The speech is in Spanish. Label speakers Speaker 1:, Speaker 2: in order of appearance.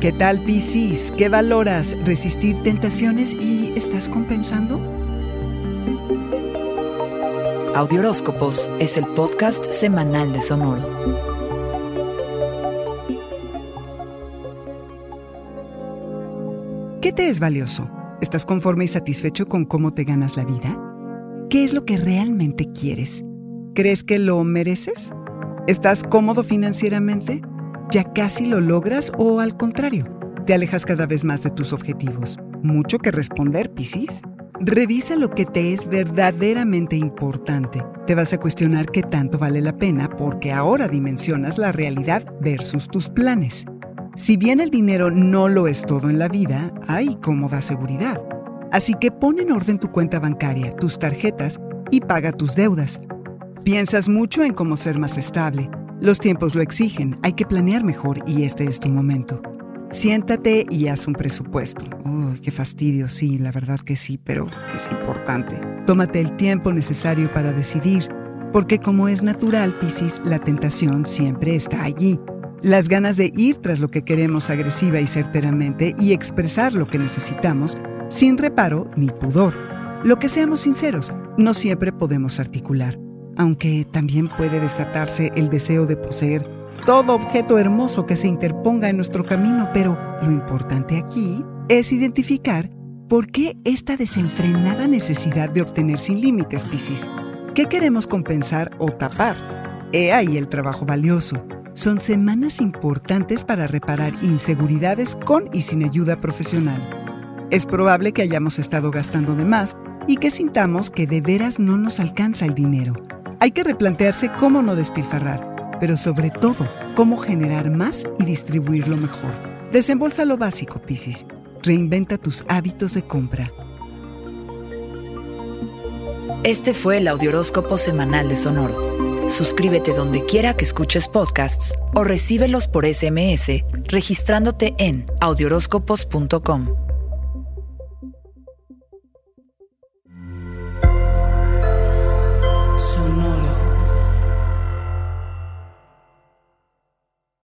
Speaker 1: ¿Qué tal Piscis? ¿Qué valoras? ¿Resistir tentaciones y estás compensando?
Speaker 2: Audioróscopos es el podcast semanal de Sonoro.
Speaker 1: ¿Qué te es valioso? ¿Estás conforme y satisfecho con cómo te ganas la vida? ¿Qué es lo que realmente quieres? ¿Crees que lo mereces? ¿Estás cómodo financieramente? ¿Ya casi lo logras o al contrario? ¿Te alejas cada vez más de tus objetivos? Mucho que responder, Piscis. Revisa lo que te es verdaderamente importante. Te vas a cuestionar qué tanto vale la pena porque ahora dimensionas la realidad versus tus planes. Si bien el dinero no lo es todo en la vida, hay cómoda seguridad. Así que pon en orden tu cuenta bancaria, tus tarjetas y paga tus deudas. Piensas mucho en cómo ser más estable, los tiempos lo exigen, hay que planear mejor y este es tu momento. Siéntate y haz un presupuesto. Uy, qué fastidio, sí, la verdad que sí, pero es importante. Tómate el tiempo necesario para decidir, porque como es natural, Piscis, la tentación siempre está allí. Las ganas de ir tras lo que queremos agresiva y certeramente y expresar lo que necesitamos sin reparo ni pudor. Lo que seamos sinceros, no siempre podemos articular aunque también puede desatarse el deseo de poseer todo objeto hermoso que se interponga en nuestro camino, pero lo importante aquí es identificar por qué esta desenfrenada necesidad de obtener sin límites, Piscis. ¿Qué queremos compensar o tapar? He ahí el trabajo valioso. Son semanas importantes para reparar inseguridades con y sin ayuda profesional. Es probable que hayamos estado gastando de más y que sintamos que de veras no nos alcanza el dinero. Hay que replantearse cómo no despilfarrar, pero sobre todo, cómo generar más y distribuirlo mejor. Desembolsa lo básico, Piscis. Reinventa tus hábitos de compra.
Speaker 2: Este fue el Audioróscopo Semanal de Sonoro. Suscríbete donde quiera que escuches podcasts o recíbelos por SMS registrándote en audioróscopos.com.